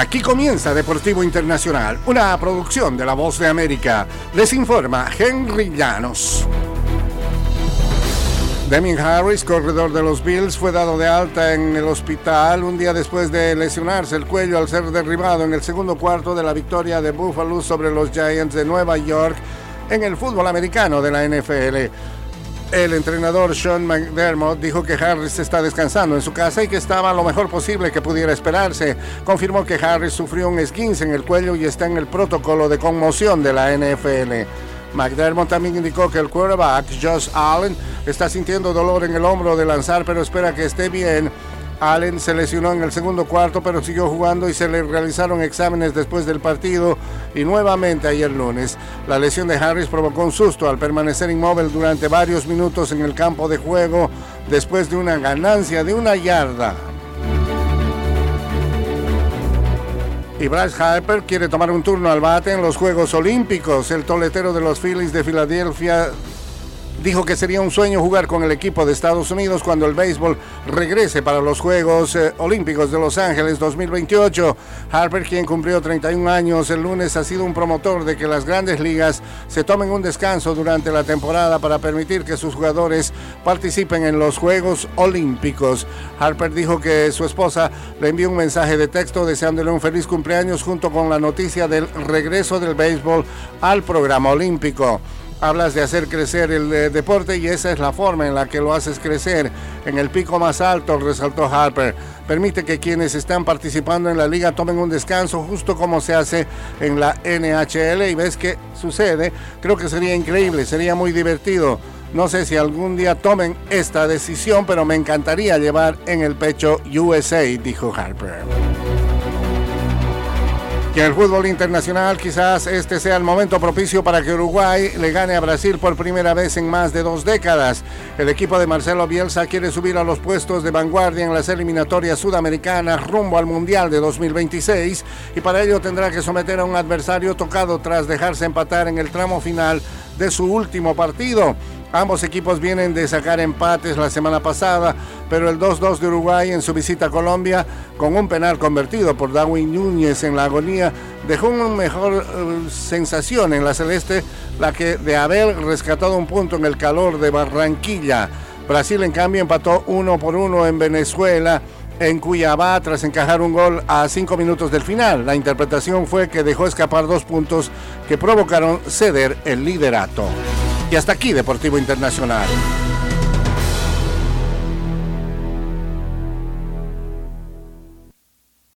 Aquí comienza Deportivo Internacional, una producción de La Voz de América. Les informa Henry Llanos. Deming Harris, corredor de los Bills, fue dado de alta en el hospital un día después de lesionarse el cuello al ser derribado en el segundo cuarto de la victoria de Buffalo sobre los Giants de Nueva York en el fútbol americano de la NFL. El entrenador Sean McDermott dijo que Harris está descansando en su casa y que estaba lo mejor posible que pudiera esperarse. Confirmó que Harris sufrió un esguince en el cuello y está en el protocolo de conmoción de la NFL. McDermott también indicó que el quarterback Josh Allen está sintiendo dolor en el hombro de lanzar, pero espera que esté bien Allen se lesionó en el segundo cuarto, pero siguió jugando y se le realizaron exámenes después del partido y nuevamente ayer lunes. La lesión de Harris provocó un susto al permanecer inmóvil durante varios minutos en el campo de juego después de una ganancia de una yarda. Y Bryce Harper quiere tomar un turno al bate en los Juegos Olímpicos. El toletero de los Phillies de Filadelfia dijo que sería un sueño jugar con el equipo de Estados Unidos cuando el béisbol regrese para los Juegos eh, Olímpicos de Los Ángeles 2028. Harper, quien cumplió 31 años el lunes, ha sido un promotor de que las grandes ligas se tomen un descanso durante la temporada para permitir que sus jugadores participen en los Juegos Olímpicos. Harper dijo que su esposa le envió un mensaje de texto deseándole un feliz cumpleaños junto con la noticia del regreso del béisbol al programa olímpico hablas de hacer crecer el eh, deporte y esa es la forma en la que lo haces crecer. En el pico más alto, resaltó Harper. Permite que quienes están participando en la liga tomen un descanso, justo como se hace en la NHL. Y ves que sucede. Creo que sería increíble, sería muy divertido. No sé si algún día tomen esta decisión, pero me encantaría llevar en el pecho USA, dijo Harper que el fútbol internacional quizás este sea el momento propicio para que Uruguay le gane a Brasil por primera vez en más de dos décadas. El equipo de Marcelo Bielsa quiere subir a los puestos de vanguardia en las eliminatorias sudamericanas rumbo al Mundial de 2026 y para ello tendrá que someter a un adversario tocado tras dejarse empatar en el tramo final de su último partido. Ambos equipos vienen de sacar empates la semana pasada, pero el 2-2 de Uruguay en su visita a Colombia, con un penal convertido por Darwin Núñez en la agonía, dejó una mejor eh, sensación en la celeste, la que de haber rescatado un punto en el calor de Barranquilla. Brasil, en cambio, empató uno por uno en Venezuela en Cuyabá tras encajar un gol a cinco minutos del final. La interpretación fue que dejó escapar dos puntos que provocaron ceder el liderato. Y hasta aquí Deportivo Internacional.